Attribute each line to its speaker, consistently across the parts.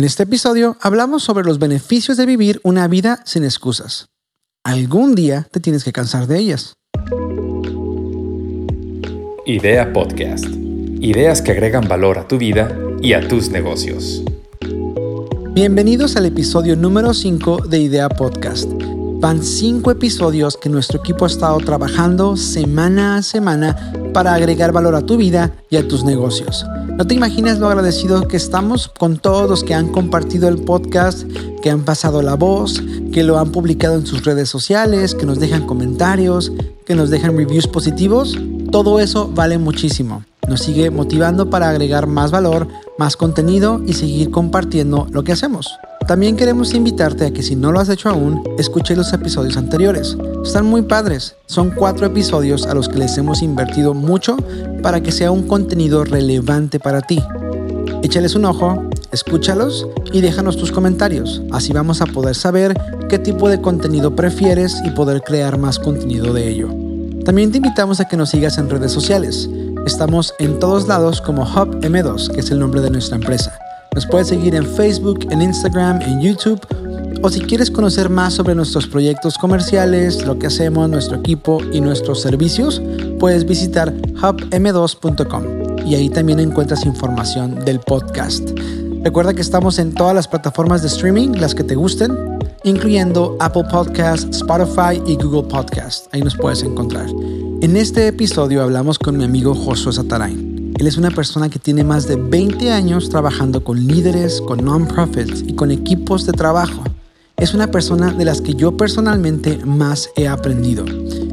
Speaker 1: En este episodio hablamos sobre los beneficios de vivir una vida sin excusas. Algún día te tienes que cansar de ellas.
Speaker 2: Idea Podcast. Ideas que agregan valor a tu vida y a tus negocios.
Speaker 1: Bienvenidos al episodio número 5 de Idea Podcast. Van 5 episodios que nuestro equipo ha estado trabajando semana a semana para agregar valor a tu vida y a tus negocios. No te imaginas lo agradecido que estamos con todos los que han compartido el podcast, que han pasado la voz, que lo han publicado en sus redes sociales, que nos dejan comentarios, que nos dejan reviews positivos. Todo eso vale muchísimo. Nos sigue motivando para agregar más valor, más contenido y seguir compartiendo lo que hacemos. También queremos invitarte a que si no lo has hecho aún, escuche los episodios anteriores. Están muy padres. Son cuatro episodios a los que les hemos invertido mucho para que sea un contenido relevante para ti. Échales un ojo, escúchalos y déjanos tus comentarios. Así vamos a poder saber qué tipo de contenido prefieres y poder crear más contenido de ello. También te invitamos a que nos sigas en redes sociales. Estamos en todos lados como Hub M2, que es el nombre de nuestra empresa. Nos puedes seguir en Facebook, en Instagram, en YouTube. O si quieres conocer más sobre nuestros proyectos comerciales, lo que hacemos, nuestro equipo y nuestros servicios, puedes visitar hubm2.com y ahí también encuentras información del podcast. Recuerda que estamos en todas las plataformas de streaming, las que te gusten, incluyendo Apple Podcast, Spotify y Google Podcast. Ahí nos puedes encontrar. En este episodio hablamos con mi amigo Josué Satarain. Él es una persona que tiene más de 20 años trabajando con líderes, con non-profits y con equipos de trabajo. Es una persona de las que yo personalmente más he aprendido.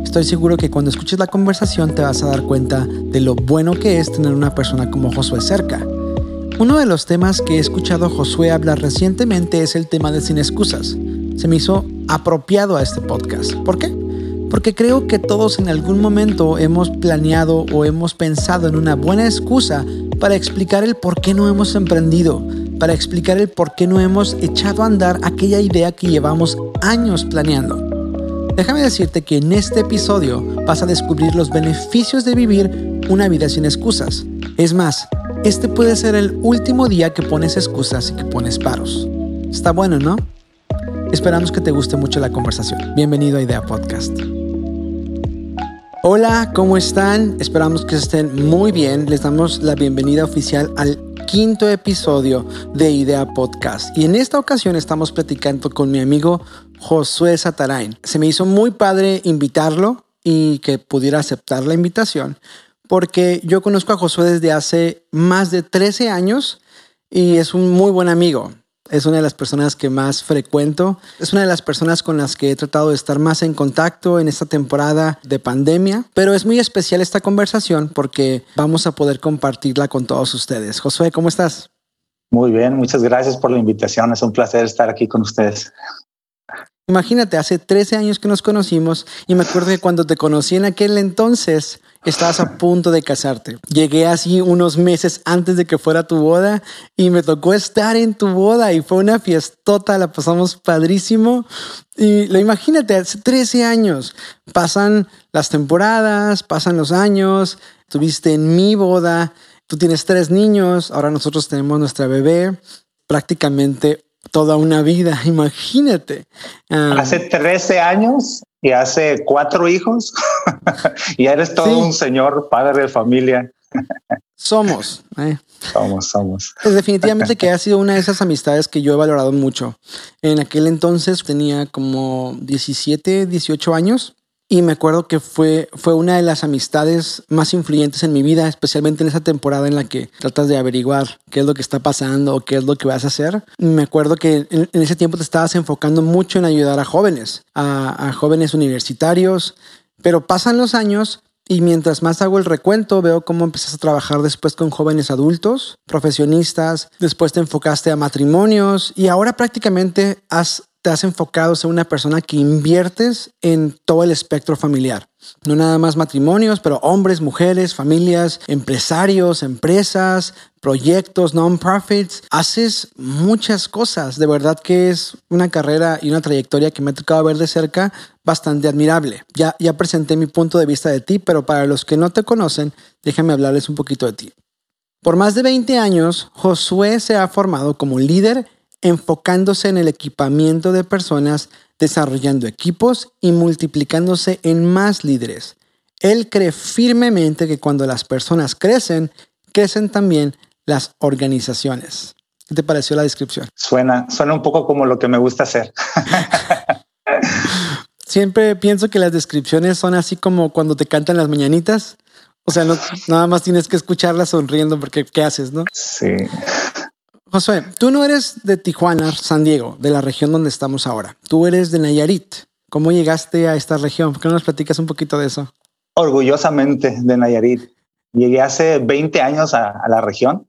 Speaker 1: Estoy seguro que cuando escuches la conversación te vas a dar cuenta de lo bueno que es tener una persona como Josué cerca. Uno de los temas que he escuchado Josué hablar recientemente es el tema de sin excusas. Se me hizo apropiado a este podcast. ¿Por qué? Porque creo que todos en algún momento hemos planeado o hemos pensado en una buena excusa para explicar el por qué no hemos emprendido, para explicar el por qué no hemos echado a andar aquella idea que llevamos años planeando. Déjame decirte que en este episodio vas a descubrir los beneficios de vivir una vida sin excusas. Es más, este puede ser el último día que pones excusas y que pones paros. Está bueno, ¿no? Esperamos que te guste mucho la conversación. Bienvenido a Idea Podcast. Hola, ¿cómo están? Esperamos que estén muy bien. Les damos la bienvenida oficial al quinto episodio de Idea Podcast. Y en esta ocasión estamos platicando con mi amigo Josué Satarain. Se me hizo muy padre invitarlo y que pudiera aceptar la invitación porque yo conozco a Josué desde hace más de 13 años y es un muy buen amigo. Es una de las personas que más frecuento. Es una de las personas con las que he tratado de estar más en contacto en esta temporada de pandemia. Pero es muy especial esta conversación porque vamos a poder compartirla con todos ustedes. Josué, ¿cómo estás?
Speaker 3: Muy bien, muchas gracias por la invitación. Es un placer estar aquí con ustedes.
Speaker 1: Imagínate, hace 13 años que nos conocimos y me acuerdo que cuando te conocí en aquel entonces, estabas a punto de casarte. Llegué así unos meses antes de que fuera tu boda y me tocó estar en tu boda y fue una fiestota, la pasamos padrísimo. Y lo imagínate, hace 13 años, pasan las temporadas, pasan los años, estuviste en mi boda, tú tienes tres niños, ahora nosotros tenemos nuestra bebé, prácticamente toda una vida, imagínate.
Speaker 3: hace 13 años y hace cuatro hijos y eres todo un señor padre de familia.
Speaker 1: Somos.
Speaker 3: Eh. Somos, somos.
Speaker 1: Definitivamente que ha sido una de esas amistades que yo he valorado mucho. En aquel entonces tenía como 17, 18 años y me acuerdo que fue, fue una de las amistades más influyentes en mi vida, especialmente en esa temporada en la que tratas de averiguar qué es lo que está pasando o qué es lo que vas a hacer. Me acuerdo que en, ese tiempo te estabas enfocando mucho en ayudar a jóvenes, a, a jóvenes universitarios, pero pasan los años y mientras más hago el recuento, veo cómo empiezas a trabajar después con jóvenes adultos, profesionistas, después te enfocaste a matrimonios y ahora prácticamente has te has enfocado en una persona que inviertes en todo el espectro familiar. No nada más matrimonios, pero hombres, mujeres, familias, empresarios, empresas, proyectos, non-profits. Haces muchas cosas. De verdad que es una carrera y una trayectoria que me ha tocado ver de cerca bastante admirable. Ya, ya presenté mi punto de vista de ti, pero para los que no te conocen, déjame hablarles un poquito de ti. Por más de 20 años, Josué se ha formado como líder enfocándose en el equipamiento de personas, desarrollando equipos y multiplicándose en más líderes. Él cree firmemente que cuando las personas crecen, crecen también las organizaciones. ¿Qué te pareció la descripción?
Speaker 3: Suena, suena un poco como lo que me gusta hacer.
Speaker 1: Siempre pienso que las descripciones son así como cuando te cantan las mañanitas. O sea, no, nada más tienes que escucharlas sonriendo porque ¿qué haces, no?
Speaker 3: Sí.
Speaker 1: Josué, tú no eres de Tijuana, San Diego, de la región donde estamos ahora. Tú eres de Nayarit. ¿Cómo llegaste a esta región? ¿Por qué no nos platicas un poquito de eso?
Speaker 3: Orgullosamente de Nayarit. Llegué hace 20 años a, la región.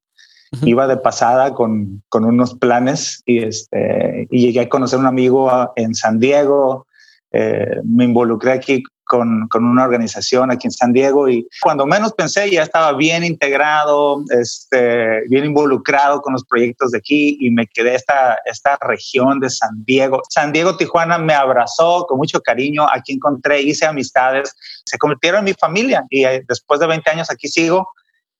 Speaker 3: Iba de pasada con, con, unos planes y, este, y llegué a conocer un amigo en San Diego. Eh, me involucré aquí con, con, una organización aquí en San Diego y cuando menos pensé ya estaba bien integrado, este, bien involucrado con los proyectos de aquí y me quedé esta, esta región de San Diego. San Diego, Tijuana me abrazó con mucho cariño, aquí encontré, hice amistades, se convirtieron en mi familia y eh, después de 20 años aquí sigo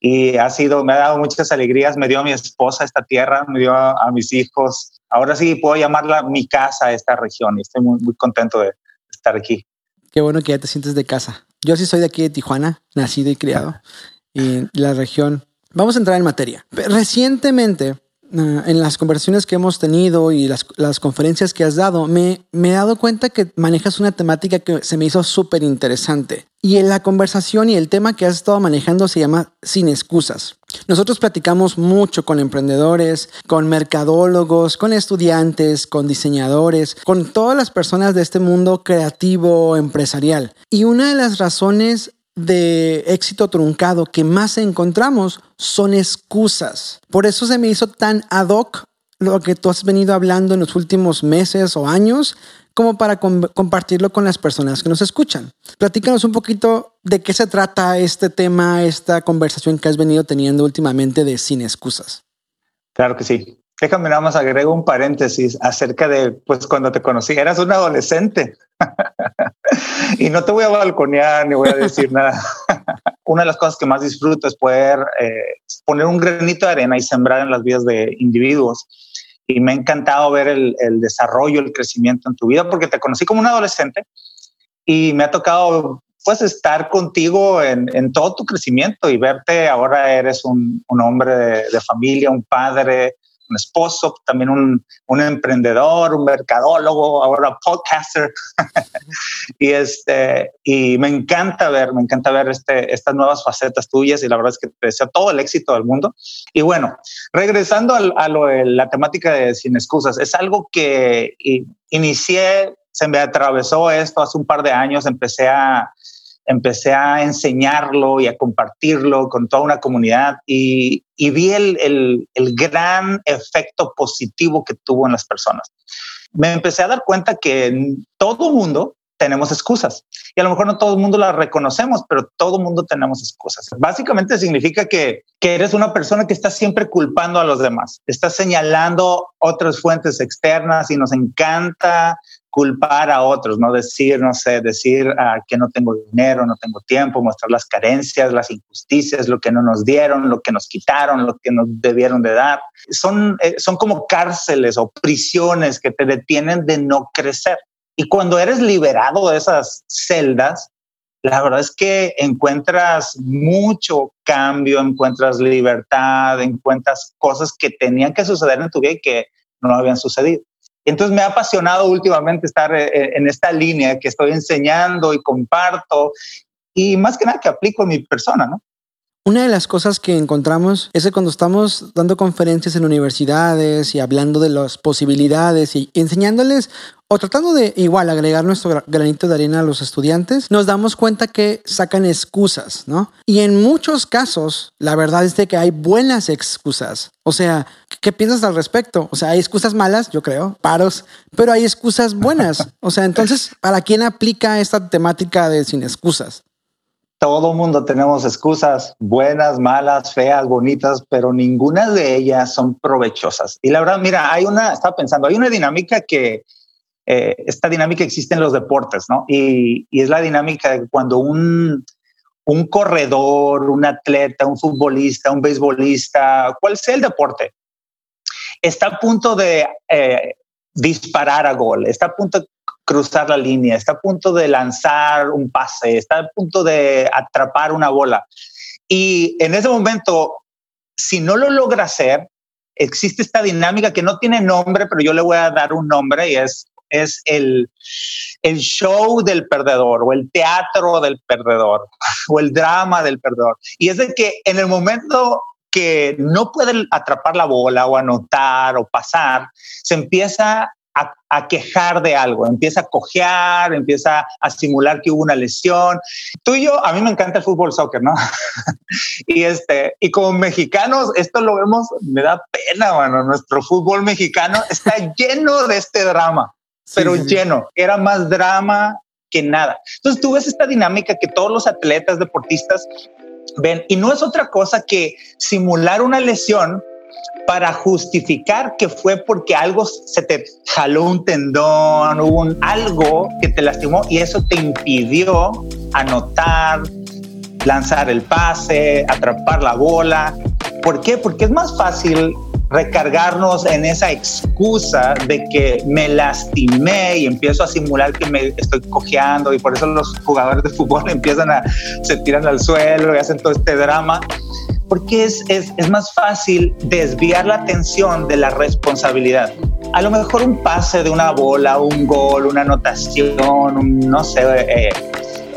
Speaker 3: y ha sido, me ha dado muchas alegrías, me dio a mi esposa esta tierra, me dio a, mis hijos. Ahora sí puedo llamarla mi casa, esta región, y estoy muy, muy contento de estar aquí.
Speaker 1: Qué bueno que ya te sientes de casa. Yo sí soy de aquí de Tijuana, nacido y criado, y la región. Vamos a entrar en materia. Recientemente, ah, en las conversaciones que hemos tenido y las, las conferencias que has dado, me, me, he dado cuenta que manejas una temática que se me hizo súper interesante. Y en la conversación y el tema que has estado manejando se llama sin excusas. Nosotros platicamos mucho con emprendedores, con mercadólogos, con estudiantes, con diseñadores, con todas las personas de este mundo creativo, empresarial. Y una de las razones de éxito truncado que más encontramos son excusas. Por eso se me hizo tan ad hoc lo que tú has venido hablando en los últimos meses o años como para compartirlo con las personas que nos escuchan. Platícanos un poquito de qué se trata este tema, esta conversación que has venido teniendo últimamente de sin excusas.
Speaker 3: Claro que sí. Déjame nada más agrego un paréntesis acerca de, pues cuando te conocí, eras un adolescente. y no te voy a balconear ni voy a decir nada. Una de las cosas que más disfruto es poder eh, poner un granito de arena y sembrar en las vidas de individuos y me ha encantado ver el, desarrollo, el crecimiento en tu vida, porque te conocí como un adolescente y me ha tocado pues estar contigo en, todo tu crecimiento y verte ahora eres un, hombre de, familia, un padre, un esposo, también un, un emprendedor, un mercadólogo, ahora podcaster. y, este, y me encanta ver, me encanta ver este, estas nuevas facetas tuyas y la verdad es que te deseo todo el éxito del mundo. Y bueno, regresando a, lo de la temática de Sin Excusas, es algo que inicié, se me atravesó esto hace un par de años, empecé a empecé a enseñarlo y a compartirlo con toda una comunidad y, vi el, gran efecto positivo que tuvo en las personas. Me empecé a dar cuenta que todo mundo tenemos excusas y a lo mejor no todo el mundo las reconocemos, pero todo el mundo tenemos excusas. Básicamente significa que, que eres una persona que está siempre culpando a los demás, estás señalando otras fuentes externas y nos encanta culpar a otros, no decir, no sé, decir ah, que no tengo dinero, no tengo tiempo, mostrar las carencias, las injusticias, lo que no nos dieron, lo que nos quitaron, lo que nos debieron de dar. Son, eh, son como cárceles o prisiones que te detienen de no crecer. Y cuando eres liberado de esas celdas, la verdad es que encuentras mucho cambio, encuentras libertad, encuentras cosas que tenían que suceder en tu vida y que no habían sucedido. Entonces me ha apasionado últimamente estar eh, eh, en esta línea que estoy enseñando y comparto y más que nada que aplico en mi persona, ¿no?
Speaker 1: Una de las cosas que encontramos es que cuando estamos dando conferencias en universidades y hablando de las posibilidades y enseñándoles o tratando de igual agregar nuestro granito de arena a los estudiantes, nos damos cuenta que sacan excusas, ¿no? Y en muchos casos, la verdad es de que hay buenas excusas. O sea, ¿qué piensas al respecto? O sea, hay excusas malas, yo creo, paros, pero hay excusas buenas. O sea, entonces, ¿para quién aplica esta temática de sin excusas?
Speaker 3: Todo mundo tenemos excusas buenas, malas, feas, bonitas, pero ninguna de ellas son provechosas. Y la verdad, mira, hay una, estaba pensando, hay una dinámica que, eh, esta dinámica existe en los deportes, ¿no? Y, es la dinámica de cuando un, un corredor, un atleta, un futbolista, un beisbolista, cual sea el deporte, está a punto de eh, disparar a gol, está a punto cruzar la línea, está a punto de lanzar un pase, está a punto de atrapar una bola. Y en ese momento, si no lo logra hacer, existe esta dinámica que no tiene nombre, pero yo le voy a dar un nombre y es, es el, el show del perdedor o el teatro del perdedor o el drama del perdedor. Y es de que en el momento que no puede atrapar la bola o anotar o pasar, se empieza a, quejar de algo, empieza a cojear, empieza a simular que hubo una lesión. Tú y yo, a mí me encanta el fútbol soccer, ¿no? y este, y como mexicanos, esto lo vemos, me da pena, bueno, nuestro fútbol mexicano está lleno de este drama, pero lleno, era más drama que nada. Entonces tú ves esta dinámica que todos los atletas, deportistas ven, y no es otra cosa que simular una lesión para justificar que fue porque algo se te jaló un tendón, hubo un, algo que te lastimó y eso te impidió anotar, lanzar el pase, atrapar la bola. ¿Por qué? Porque es más fácil recargarnos en esa excusa de que me lastimé y empiezo a simular que me estoy cojeando y por eso los jugadores de fútbol empiezan a se tiran al suelo y hacen todo este drama porque es, es, es, más fácil desviar la atención de la responsabilidad. A lo mejor un pase de una bola, un gol, una anotación, no sé, eh,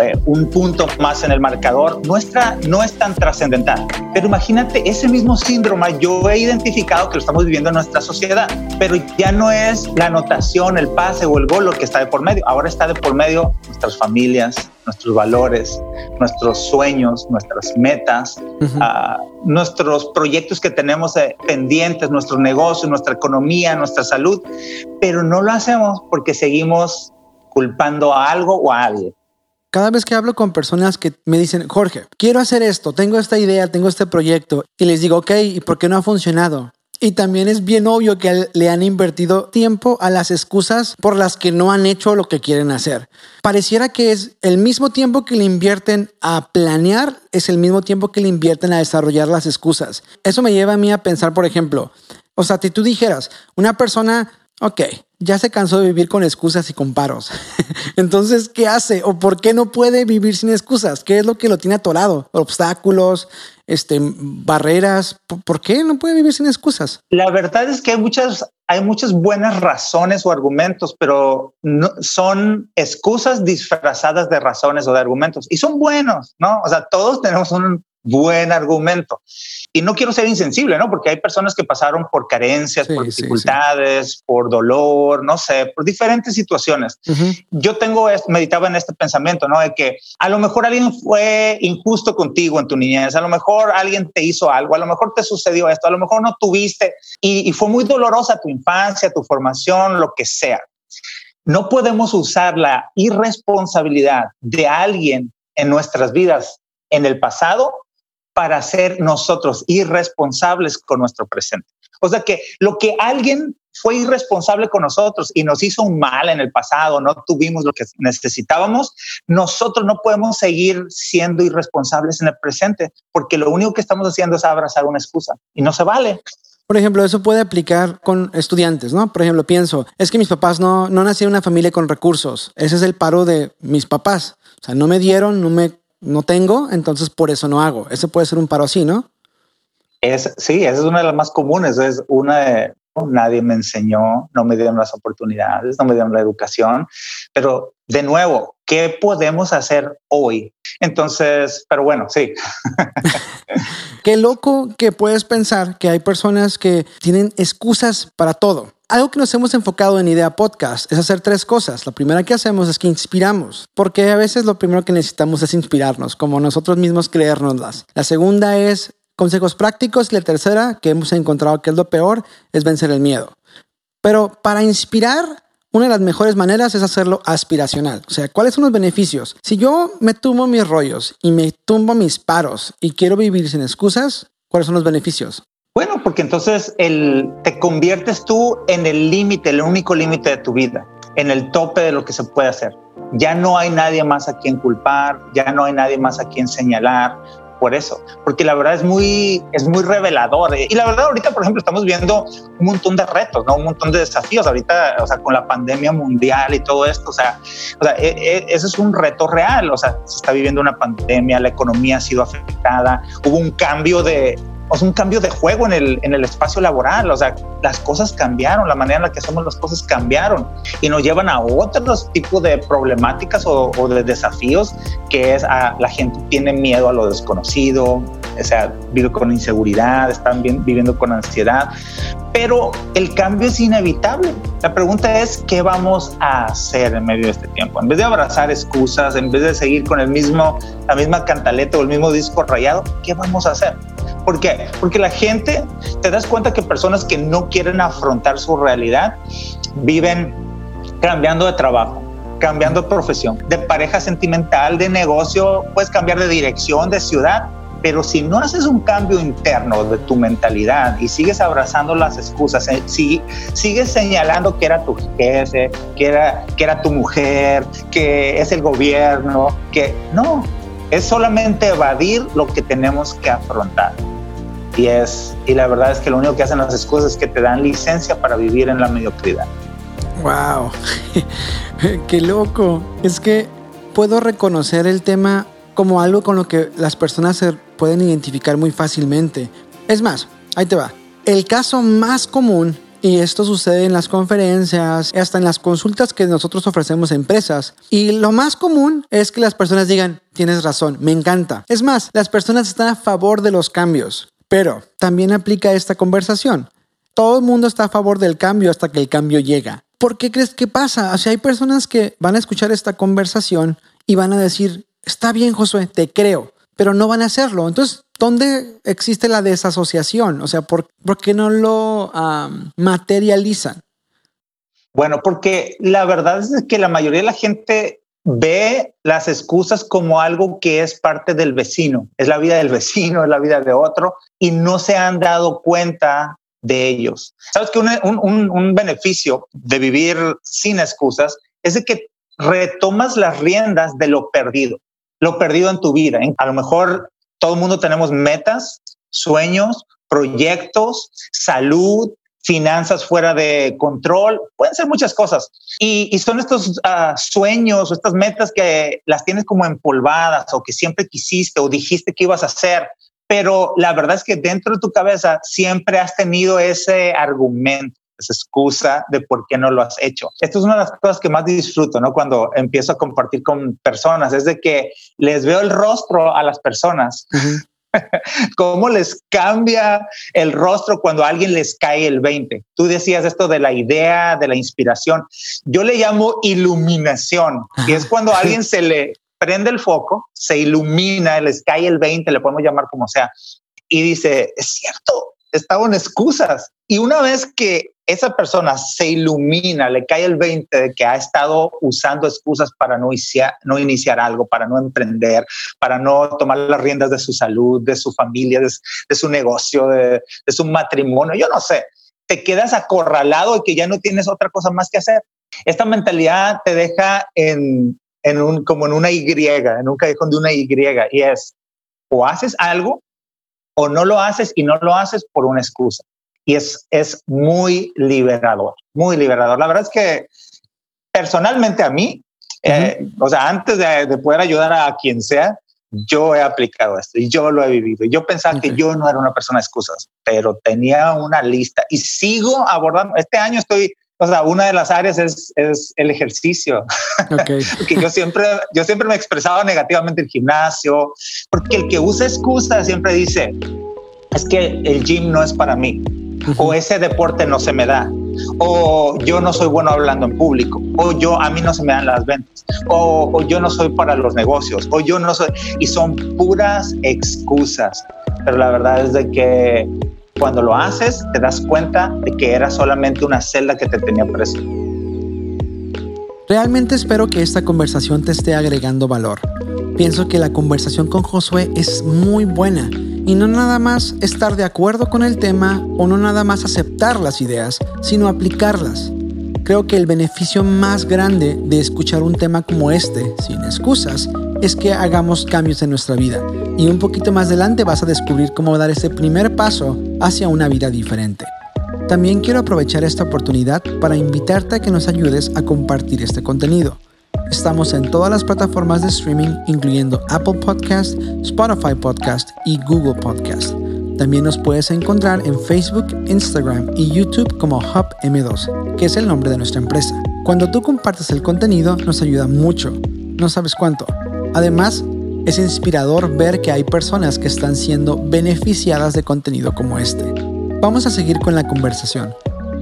Speaker 3: eh, un punto más en el marcador, nuestra no es tan trascendental. Pero imagínate, ese mismo síndrome yo he identificado que lo estamos viviendo en nuestra sociedad, pero ya no es la anotación, el pase o el gol lo que está de por medio, ahora está de por medio nuestras familias, nuestros valores, nuestros sueños, nuestras metas, ah, nuestros proyectos que tenemos eh, pendientes, nuestro negocio, nuestra economía, nuestra salud, pero no lo hacemos porque seguimos culpando a algo o a alguien.
Speaker 1: Cada vez que hablo con personas que me dicen, Jorge, quiero hacer esto, tengo esta idea, tengo este proyecto, y les digo, ok, ¿y por qué no ha funcionado? Y también es bien obvio que le han invertido tiempo a las excusas por las que no han hecho lo que quieren hacer. Pareciera que es el mismo tiempo que le invierten a planear, es el mismo tiempo que le invierten a desarrollar las excusas. Eso me lleva a mí a pensar, por ejemplo, o sea, si tú dijeras, una persona ok, ya se cansó de vivir con excusas y con paros. Entonces, ¿qué hace? ¿O por qué no puede vivir sin excusas? ¿Qué es lo que lo tiene atorado? Obstáculos, este, barreras. ¿Por qué no puede vivir sin excusas?
Speaker 3: La verdad es que hay muchas, hay muchas buenas razones o argumentos, pero son excusas disfrazadas de razones o de argumentos. Y son buenos, ¿no? O sea, todos tenemos un buen argumento. Y no quiero ser insensible, ¿no? Porque hay personas que pasaron por carencias, por dificultades, por dolor, no sé, por diferentes situaciones. Yo tengo, meditaba en este pensamiento, ¿no? De que a lo mejor alguien fue injusto contigo en tu niñez, a lo mejor alguien te hizo algo, a lo mejor te sucedió esto, a lo mejor no tuviste y, y fue muy dolorosa tu infancia, tu formación, lo que sea. No podemos usar la irresponsabilidad de alguien en nuestras vidas en el pasado para ser nosotros irresponsables con nuestro presente. O sea que lo que alguien fue irresponsable con nosotros y nos hizo un mal en el pasado, no tuvimos lo que necesitábamos, nosotros no podemos seguir siendo irresponsables en el presente, porque lo único que estamos haciendo es abrazar una excusa y no se vale.
Speaker 1: Por ejemplo, eso puede aplicar con estudiantes, ¿no? Por ejemplo, pienso, es que mis papás no, no nacieron en una familia con recursos. Ese es el paro de mis papás. O sea, no me dieron, no me no tengo, entonces por eso no hago. Ese puede ser un paro así, ¿no?
Speaker 3: Es, sí, esa es una de las más comunes. Es una de, nadie me enseñó, no me dieron las oportunidades, no me dieron la educación. Pero de nuevo, ¿qué podemos hacer hoy? Entonces, pero bueno, sí.
Speaker 1: Qué loco que puedes pensar que hay personas que tienen excusas para todo. Algo que nos hemos enfocado en Idea Podcast es hacer tres cosas. La primera que hacemos es que inspiramos, porque a veces lo primero que necesitamos es inspirarnos, como nosotros mismos creérnoslas. La segunda es consejos prácticos y la tercera, que hemos encontrado que es lo peor, es vencer el miedo. Pero para inspirar, una de las mejores maneras es hacerlo aspiracional. O sea, ¿cuáles son los beneficios? Si yo me tumbo mis rollos y me tumbo mis paros y quiero vivir sin excusas, ¿cuáles son los beneficios?
Speaker 3: Porque entonces el, te conviertes tú en el límite, el único límite de tu vida, en el tope de lo que se puede hacer. Ya no hay nadie más a quien culpar, ya no hay nadie más a quien señalar. por eso, porque la verdad es muy, es muy revelador. Y la verdad ahorita, por ejemplo, estamos viendo un montón de retos, ¿no? Un montón de desafíos ahorita, o sea, con la pandemia mundial y todo esto, o sea, o sea, e, e, eso es un reto real, o sea, se está viviendo una pandemia, la economía ha sido afectada, hubo un cambio de, un cambio de juego en el, en el espacio laboral. O sea, las cosas cambiaron, la manera en la que hacemos las cosas cambiaron y nos llevan a otros tipos de problemáticas o, de desafíos que es a, la gente tiene miedo a lo desconocido, o sea, vive con inseguridad, están viviendo con ansiedad, pero el cambio es inevitable. La pregunta es, ¿qué vamos a hacer en medio de este tiempo? En vez de abrazar excusas, en vez de seguir con el mismo, la misma cantaleta o el mismo disco rayado, ¿qué vamos a hacer? ¿Por qué? Porque la gente, te das cuenta que personas que no quieren afrontar su realidad viven cambiando de trabajo, cambiando de profesión, de pareja sentimental, de negocio, puedes cambiar de dirección, de ciudad, pero si no haces un cambio interno de tu mentalidad y sigues abrazando las excusas, eh, si, sigues señalando que era tu jefe, que era, que era tu mujer, que es el gobierno, que no, es solamente evadir lo que tenemos que afrontar. Y, es, y la verdad es que lo único que hacen las excusas es que te dan licencia para vivir en la mediocridad.
Speaker 1: ¡Wow! ¡Qué loco! Es que puedo reconocer el tema como algo con lo que las personas se pueden identificar muy fácilmente. Es más, ahí te va. El caso más común y esto sucede en las conferencias, hasta en las consultas que nosotros ofrecemos a empresas. Y lo más común es que las personas digan, tienes razón, me encanta. Es más, las personas están a favor de los cambios. Pero también aplica esta conversación. Todo el mundo está a favor del cambio hasta que el cambio llega. ¿Por qué crees que pasa? O sea, hay personas que van a escuchar esta conversación y van a decir, está bien, Josué, te creo, pero no van a hacerlo. Entonces, ¿dónde existe la desasociación? O sea, ¿por, qué no lo materializan?
Speaker 3: Bueno, porque la verdad es que la mayoría de la gente ve las excusas como algo que es parte del vecino, es la vida del vecino, es la vida de otro, y no se han dado cuenta de ellos. Sabes que un, beneficio de vivir sin excusas es de que retomas las riendas de lo perdido, lo perdido en tu vida. A lo mejor todo el mundo tenemos metas, sueños, proyectos, salud, finanzas fuera de control, pueden ser muchas cosas. Y, son estos uh, sueños o estas metas que las tienes como empolvadas o que siempre quisiste o dijiste que ibas a hacer, pero la verdad es que dentro de tu cabeza siempre has tenido ese argumento esa excusa de por qué no lo has hecho. Esto es una de las cosas que más disfruto, ¿no? Cuando empiezo a compartir con personas, es de que les veo el rostro a las personas cómo les cambia el rostro cuando a alguien les cae el 20. Tú decías esto de la idea, de la inspiración. Yo le llamo iluminación, y es cuando a alguien se le prende el foco, se ilumina, les cae el 20, le podemos llamar como sea, y dice, es cierto, estaban excusas. Y una vez que esa persona se ilumina, le cae el 20 de que ha estado usando excusas para no iniciar, no iniciar algo, para no emprender, para no tomar las riendas de su salud, de su familia, de, su negocio, de, su matrimonio, yo no sé, te quedas acorralado y que ya no tienes otra cosa más que hacer. Esta mentalidad te deja en, en un, como en una Y, en un callejón de una Y, y es o haces algo o no lo haces y no lo haces por una excusa y es, es muy liberador, muy liberador. La verdad es que personalmente a mí, eh, o sea, antes de, poder ayudar a quien sea, yo he aplicado esto y yo lo he vivido. Yo pensaba que yo no era una persona de excusas, pero tenía una lista y sigo abordando. Este año estoy, o sea, una de las áreas es, es el ejercicio. Okay. que yo siempre, yo siempre me expresaba negativamente el gimnasio, porque el que usa excusas siempre dice, es que el gym no es para mí o ese deporte no se me da, o yo no soy bueno hablando en público, o yo a mí no se me dan las ventas, o, yo no soy para los negocios, o yo no soy, y son puras excusas. Pero la verdad es de que cuando lo haces te das cuenta de que era solamente una celda que te tenía preso.
Speaker 1: Realmente espero que esta conversación te esté agregando valor. Pienso que la conversación con Josué es muy buena y no nada más estar de acuerdo con el tema o no nada más aceptar las ideas, sino aplicarlas. Creo que el beneficio más grande de escuchar un tema como este, sin excusas, es que hagamos cambios en nuestra vida y un poquito más adelante vas a descubrir cómo dar ese primer paso hacia una vida diferente. También quiero aprovechar esta oportunidad para invitarte a que nos ayudes a compartir este contenido. Estamos en todas las plataformas de streaming, incluyendo Apple Podcast, Spotify Podcast y Google Podcast. También nos puedes encontrar en Facebook, Instagram y YouTube como Hub M2, que es el nombre de nuestra empresa. Cuando tú compartes el contenido nos ayuda mucho, no sabes cuánto. Además, es inspirador ver que hay personas que están siendo beneficiadas de contenido como este. Vamos a seguir con la conversación,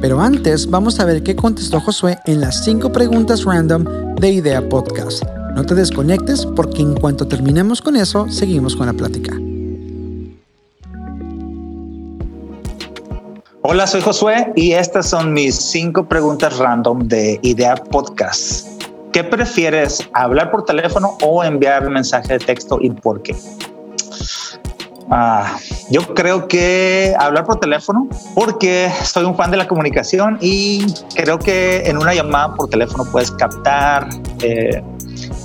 Speaker 1: pero antes vamos a ver qué contestó Josué en las 5 preguntas random de Idea Podcast. No te desconectes porque en cuanto terminemos con eso, seguimos con la plática.
Speaker 3: Hola, soy Josué y estas son mis cinco preguntas random de Idea Podcast. ¿Qué prefieres, hablar por teléfono o enviar mensaje de texto y por qué? Ah, yo creo que hablar por teléfono porque soy un fan de la comunicación y creo que en una llamada por teléfono puedes captar eh,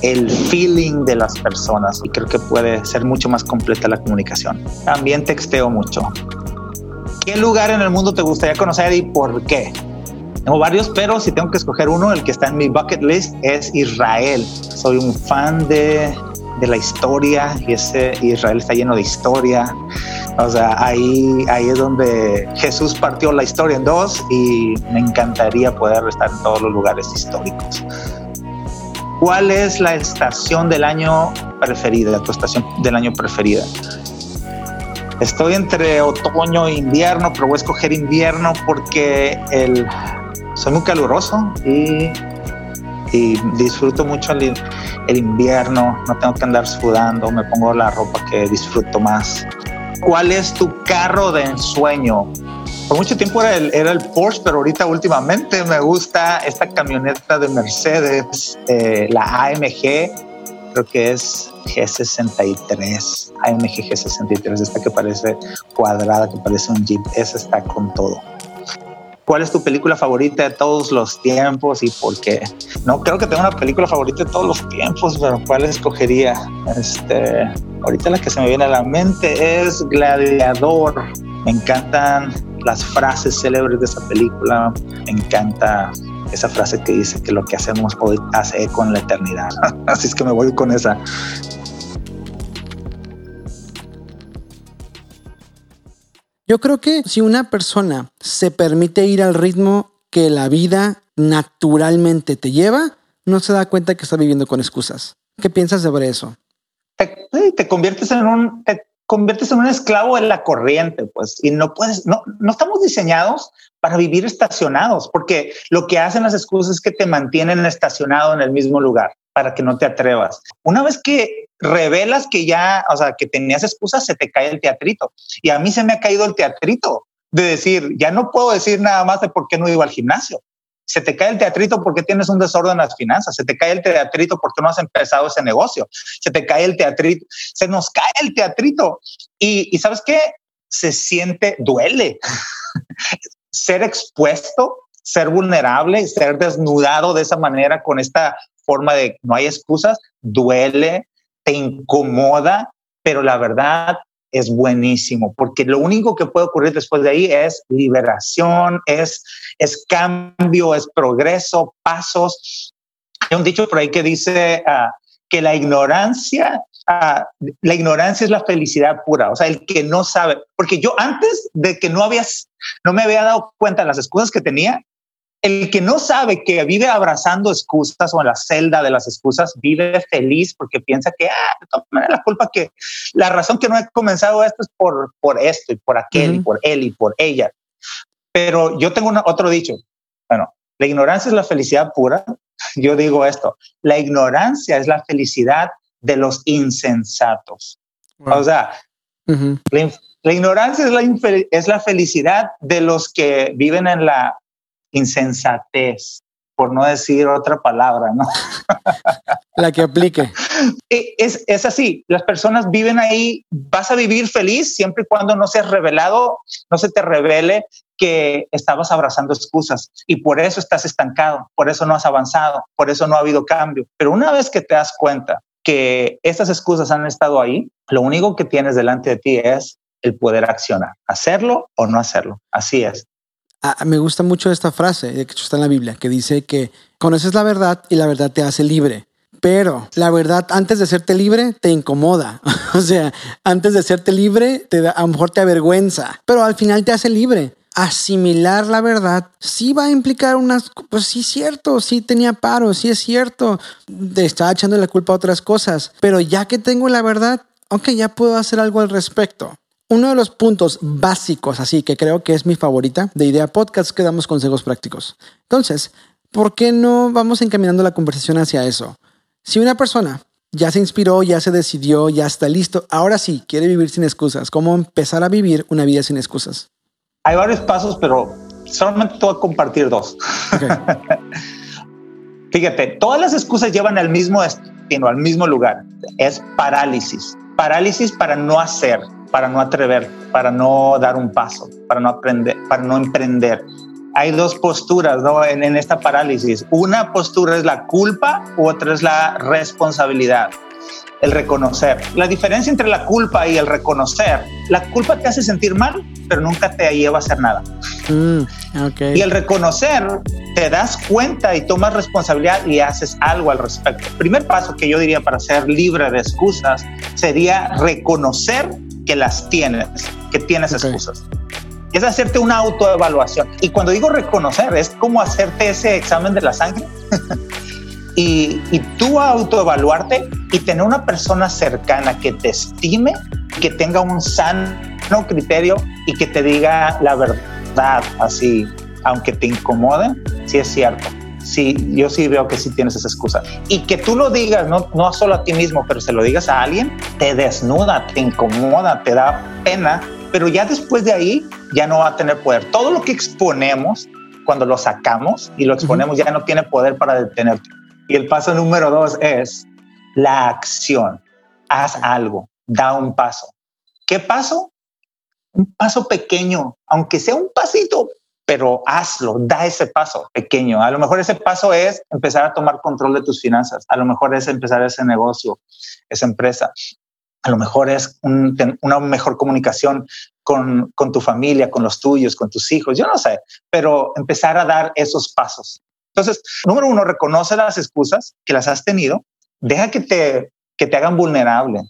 Speaker 3: el feeling de las personas y creo que puede ser mucho más completa la comunicación. También texteo mucho. ¿Qué lugar en el mundo te gustaría conocer y por qué? Tengo varios, pero si tengo que escoger uno, el que está en mi bucket list es Israel. Soy un fan de, de la historia y ese Israel está lleno de historia. O sea, ahí, ahí es donde Jesús partió la historia en dos y me encantaría poder estar en todos los lugares históricos. ¿Cuál es la estación del año preferida, tu estación del año preferida? Estoy entre otoño e invierno, pero voy a escoger invierno porque el, soy muy caluroso y, disfruto mucho el, invierno. No tengo que andar sudando, me pongo la ropa que disfruto más. ¿Cuál es tu carro de ensueño? Por mucho tiempo era el, era el Porsche, pero ahorita últimamente me gusta esta camioneta de Mercedes, eh, la AMG, creo que es G63, AMG G63, esta que parece cuadrada, que parece un Jeep, esa está con todo. ¿Cuál es tu película favorita de todos los tiempos y por qué? No creo que tenga una película favorita de todos los tiempos, pero ¿cuál escogería? Este, ahorita la que se me viene a la mente es Gladiador. Me encantan las frases célebres de esa película. Me encanta esa frase que dice que lo que hacemos hoy hace eco en la eternidad. Así es que me voy con esa.
Speaker 1: Yo creo que si una persona se permite ir al ritmo que la vida naturalmente te lleva, no se da cuenta que está viviendo con excusas. ¿Qué piensas sobre eso?
Speaker 3: Te, conviertes en un te conviertes en un esclavo de la corriente, pues, y no puedes, no, no estamos diseñados para vivir estacionados, porque lo que hacen las excusas es que te mantienen estacionado en el mismo lugar para que no te atrevas. Una vez que revelas que ya, o sea, que tenías excusas, se te cae el teatrito. Y a mí se me ha caído el teatrito de decir, ya no puedo decir nada más de por qué no iba al gimnasio. Se te cae el teatrito porque tienes un desorden en las finanzas. Se te cae el teatrito porque no has empezado ese negocio. Se te cae el teatrito. Se nos cae el teatrito. Y, y sabes qué? Se siente, duele. ser expuesto, ser vulnerable, ser desnudado de esa manera con esta forma de no hay excusas, duele, te incomoda, pero la verdad es buenísimo, porque lo único que puede ocurrir después de ahí es liberación, es, es cambio, es progreso, pasos. Hay un dicho por ahí que dice uh, que la ignorancia, uh, la ignorancia es la felicidad pura, o sea, el que no sabe, porque yo antes de que no habías, no me había dado cuenta de las excusas que tenía, el que no sabe que vive abrazando excusas o en la celda de las excusas, vive feliz porque piensa que, ah, la culpa que, la razón que no he comenzado esto es por, por esto y por aquel y por él y por ella. Pero yo tengo otro dicho. Bueno, la ignorancia es la felicidad pura. Yo digo esto, la ignorancia es la felicidad de los insensatos. O sea, la, ignorancia es la, es la felicidad de los que viven en la insensatez, por no decir otra palabra, ¿no?
Speaker 1: La que aplique.
Speaker 3: Es, es así, las personas viven ahí, vas a vivir feliz siempre y cuando no seas revelado, no se te revele que estabas abrazando excusas y por eso estás estancado, por eso no has avanzado, por eso no ha habido cambio. Pero una vez que te das cuenta que estas excusas han estado ahí, lo único que tienes delante de ti es el poder accionar, hacerlo o no hacerlo. Así es.
Speaker 1: Ah, me gusta mucho esta frase que está en la Biblia, que dice que conoces la verdad y la verdad te hace libre. Pero la verdad, antes de serte libre, te incomoda. o sea, antes de serte libre, te da, a lo mejor te avergüenza, pero al final te hace libre asimilar la verdad sí va a implicar unas, pues sí es cierto, sí tenía paro, sí es cierto, te estaba echando la culpa a otras cosas, pero ya que tengo la verdad, ok, ya puedo hacer algo al respecto. Uno de los puntos básicos, así que creo que es mi favorita de Idea Podcast, que damos consejos prácticos. Entonces, ¿por qué no vamos encaminando la conversación hacia eso? Si una persona ya se inspiró, ya se decidió, ya está listo, ahora sí quiere vivir sin excusas, ¿cómo empezar a vivir una vida sin excusas?
Speaker 3: Hay varios pasos, pero solamente te voy a compartir dos. Fíjate, todas las excusas llevan al mismo destino, al mismo lugar. Es parálisis. Parálisis para no hacer, para no atrever, para no dar un paso, para no aprender, para no emprender. Hay dos posturas en, en esta parálisis. Una postura es la culpa otra es la responsabilidad el reconocer. La diferencia entre la culpa y el reconocer, la culpa te hace sentir mal, pero nunca te lleva a hacer nada. Mm, y el reconocer, te das cuenta y tomas responsabilidad y haces algo al respecto. El primer paso que yo diría para ser libre de excusas sería reconocer que las tienes, que tienes excusas es hacerte una autoevaluación. Y cuando digo reconocer, es como hacerte ese examen de la sangre y, y tú autoevaluarte y tener una persona cercana que te estime, que tenga un sano criterio y que te diga la verdad así, aunque te incomode, sí es cierto. Sí, yo sí veo que sí tienes esa excusa. Y que tú lo digas, no, no solo a ti mismo, pero se lo digas a alguien, te desnuda, te incomoda, te da pena, pero ya después de ahí ya no va a tener poder. Todo lo que exponemos, cuando lo sacamos y lo exponemos, ya no tiene poder para detenerte. Y el paso número dos es la acción. Haz algo, da un paso. ¿Qué paso? Un paso pequeño, aunque sea un pasito, pero hazlo, da ese paso pequeño. A lo mejor ese paso es empezar a tomar control de tus finanzas. A lo mejor es empezar ese negocio, esa empresa. A lo mejor es una mejor comunicación con, con tu familia, con los tuyos, con tus hijos. Yo no sé, pero empezar a dar esos pasos. Entonces, número uno, reconoce las excusas que las has tenido, deja que te, que te hagan vulnerable,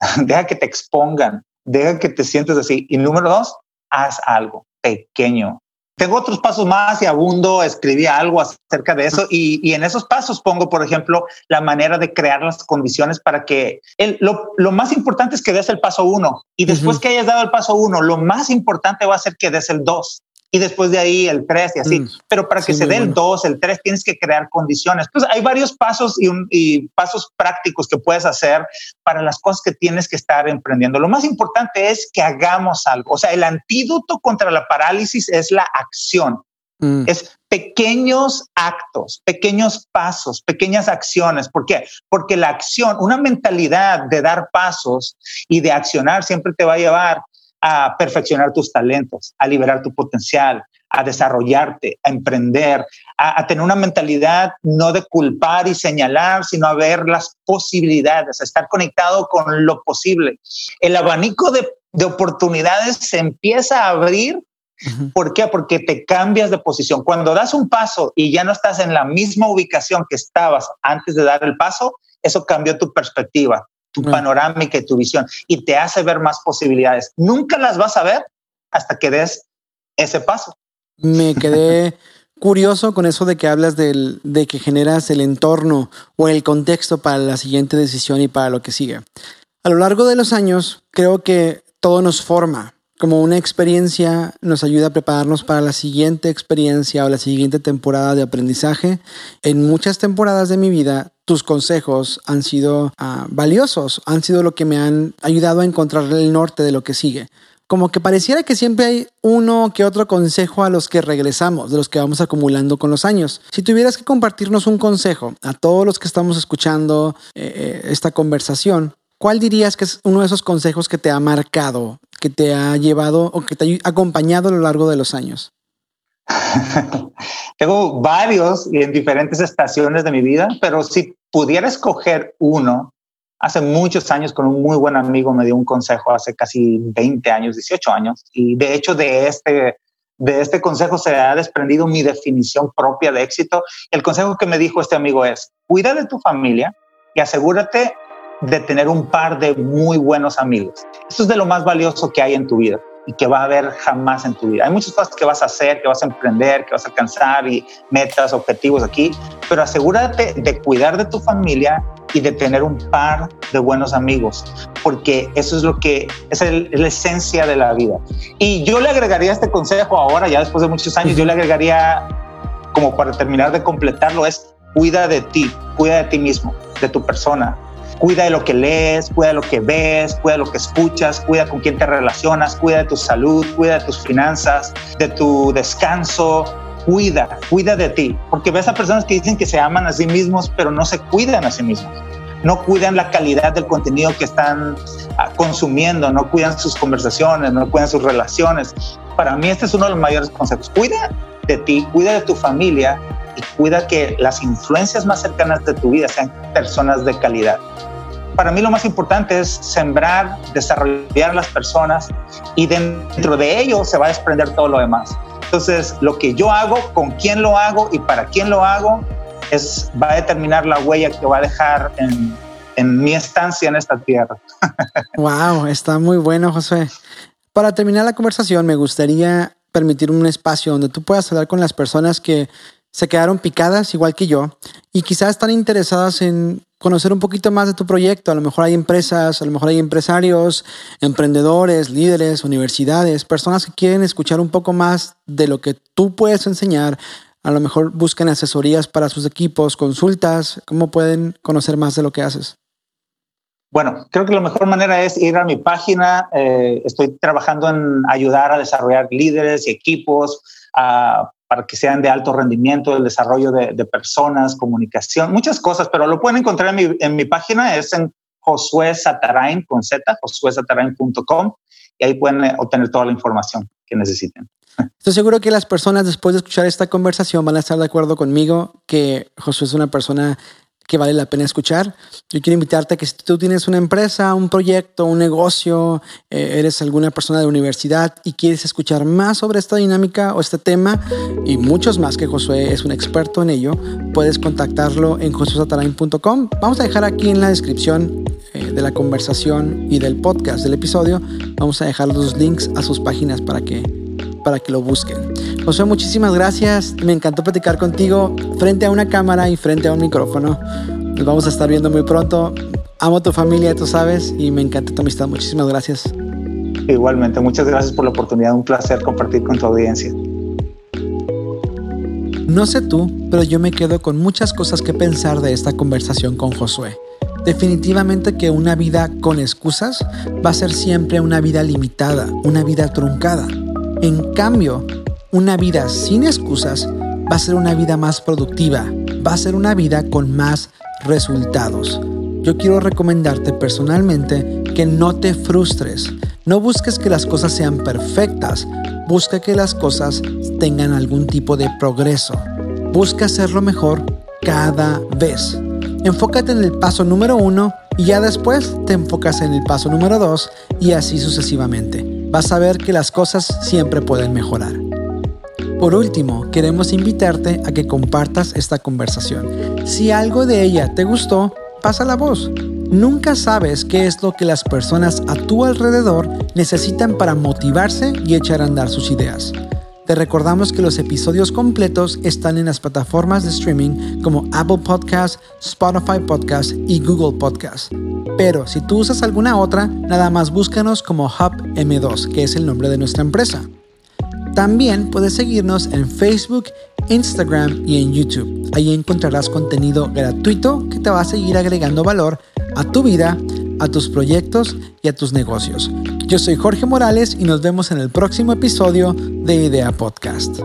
Speaker 3: deja que te expongan, deja que te sientes así. Y número dos, haz algo pequeño. Tengo otros pasos más y abundo, escribí algo acerca de eso. Y, y en esos pasos pongo, por ejemplo, la manera de crear las condiciones para que el, lo, lo, más importante es que des el paso uno. Y después que hayas dado el paso uno, lo más importante va a ser que des el dos y después de ahí el 3 y así. Mm. Pero para que se dé el 2, el 3, tienes que crear condiciones. Entonces, hay varios pasos y, y, pasos prácticos que puedes hacer para las cosas que tienes que estar emprendiendo. Lo más importante es que hagamos algo. O sea, el antídoto contra la parálisis es la acción. Mm. Es pequeños actos, pequeños pasos, pequeñas acciones. ¿Por qué? Porque la acción, una mentalidad de dar pasos y de accionar siempre te va a llevar a perfeccionar tus talentos, a liberar tu potencial, a desarrollarte, a emprender, a, tener una mentalidad no de culpar y señalar, sino a ver las posibilidades, a estar conectado con lo posible. El abanico de, oportunidades se empieza a abrir. ¿Por qué? Porque te cambias de posición. Cuando das un paso y ya no estás en la misma ubicación que estabas antes de dar el paso, eso cambió tu perspectiva tu panorámica y tu visión y te hace ver más posibilidades. Nunca las vas a ver hasta que des ese paso.
Speaker 1: Me quedé curioso con eso de que hablas del, de que generas el entorno o el contexto para la siguiente decisión y para lo que sigue. A lo largo de los años, creo que todo nos forma. Como una experiencia nos ayuda a prepararnos para la siguiente experiencia o la siguiente temporada de aprendizaje. En muchas temporadas de mi vida tus consejos han sido ah, valiosos, han sido lo que me han ayudado a encontrar el norte de lo que sigue. Como que pareciera que siempre hay uno que otro consejo a los que regresamos, de los que vamos acumulando con los años. Si tuvieras que compartirnos un consejo a todos los que estamos escuchando eh, eh, esta conversación, ¿cuál dirías que es uno de esos consejos que te ha marcado, que te ha llevado o que te ha acompañado a lo largo de los años?
Speaker 3: Tengo varios y en diferentes estaciones de mi vida, pero si pudiera escoger uno, hace muchos años con un muy buen amigo me dio un consejo hace casi 20 años, 18 años, y de hecho de este, de este consejo se ha desprendido mi definición propia de éxito. El consejo que me dijo este amigo es, cuida de tu familia y asegúrate de tener un par de muy buenos amigos. Eso es de lo más valioso que hay en tu vida y que va a haber jamás en tu vida. Hay muchas cosas que vas a hacer, que vas a emprender, que vas a alcanzar y metas, objetivos aquí, pero asegúrate de cuidar de tu familia y de tener un par de buenos amigos, porque eso es lo que es, la esencia de la vida. Y yo le agregaría este consejo ahora, ya después de muchos años, yo le agregaría, como para terminar de completarlo, es cuida de ti, cuida de ti mismo, de tu persona. Cuida de lo que lees, cuida de lo que ves, cuida de lo que escuchas, cuida con quién te relacionas, cuida de tu salud, cuida de tus finanzas, de tu descanso, cuida, cuida de ti, porque ves a personas que dicen que se aman a sí mismos, pero no se cuidan a sí mismos. No cuidan la calidad del contenido que están ah, consumiendo, no cuidan sus conversaciones, no cuidan sus relaciones. Para mí este es uno de los mayores conceptos. Cuida de ti, cuida de tu familia y cuida que las influencias más cercanas de tu vida sean personas de calidad. Para mí lo más importante es sembrar, desarrollar las personas y dentro de ello se va a desprender todo lo demás. Entonces, lo que yo hago, con quién lo hago y para quién lo hago, es, va a determinar la huella que va a dejar en, en mi estancia en esta tierra.
Speaker 1: wow, está muy bueno, José. Para terminar la conversación, me gustaría permitir un espacio donde tú puedas hablar con las personas que se quedaron picadas igual que yo y quizás están interesadas en conocer un poquito más de tu proyecto. A lo mejor hay empresas, a lo mejor hay empresarios, emprendedores, líderes, universidades, personas que quieren escuchar un poco más de lo que tú puedes enseñar. A lo mejor buscan asesorías para sus equipos, consultas. ¿Cómo pueden conocer más de lo que haces?
Speaker 3: Bueno, creo que la mejor manera es ir a mi página. Eh, estoy trabajando en ayudar a desarrollar líderes y equipos, a para que sean de alto rendimiento, el desarrollo de, personas, comunicación, muchas cosas, pero lo pueden encontrar en mi, en mi página, es en Josué Satarain con Z, josuesatarain.com y ahí pueden eh, obtener toda la información que necesiten.
Speaker 1: Estoy seguro que las personas después de escuchar esta conversación van a estar de acuerdo conmigo que Josué es una persona que vale la pena escuchar. Yo quiero invitarte a que si tú tienes una empresa, un proyecto, un negocio, eh, eres alguna persona de universidad y quieres escuchar más sobre esta dinámica o este tema y muchos más que Josué es un experto en ello, puedes contactarlo en josuesatarain.com. Vamos a dejar aquí en la descripción eh, de la conversación y del podcast del episodio, vamos a dejar los links a sus páginas para que para que lo busquen. José, muchísimas gracias. Me encantó platicar contigo frente a una cámara y frente a un micrófono. Nos vamos a estar viendo muy pronto. Amo tu familia, tú sabes, y me encanta tu amistad. Muchísimas gracias.
Speaker 3: Igualmente, muchas gracias por la oportunidad. Un placer compartir con tu audiencia.
Speaker 1: No sé tú, pero yo me quedo con muchas cosas que pensar de esta conversación con Josué. Definitivamente que una vida con excusas va a ser siempre una vida limitada, una vida truncada. En cambio, una vida sin excusas va a ser una vida más productiva, va a ser una vida con más resultados. Yo quiero recomendarte personalmente que no te frustres, no busques que las cosas sean perfectas, busca que las cosas tengan algún tipo de progreso. Busca hacerlo mejor cada vez. Enfócate en el paso número uno y ya después te enfocas en el paso número dos y así sucesivamente vas a ver que las cosas siempre pueden mejorar. Por último, queremos invitarte a que compartas esta conversación. Si algo de ella te gustó, pasa la voz. Nunca sabes qué es lo que las personas a tu alrededor necesitan para motivarse y echar a andar sus ideas. Te recordamos que los episodios completos están en las plataformas de streaming como Apple Podcasts, Spotify Podcasts y Google Podcasts. Pero si tú usas alguna otra, nada más búscanos como Hub M2, que es el nombre de nuestra empresa. También puedes seguirnos en Facebook, Instagram y en YouTube. Ahí encontrarás contenido gratuito que te va a seguir agregando valor a tu vida, a tus proyectos y a tus negocios. Yo soy Jorge Morales y nos vemos en el próximo episodio de Idea Podcast.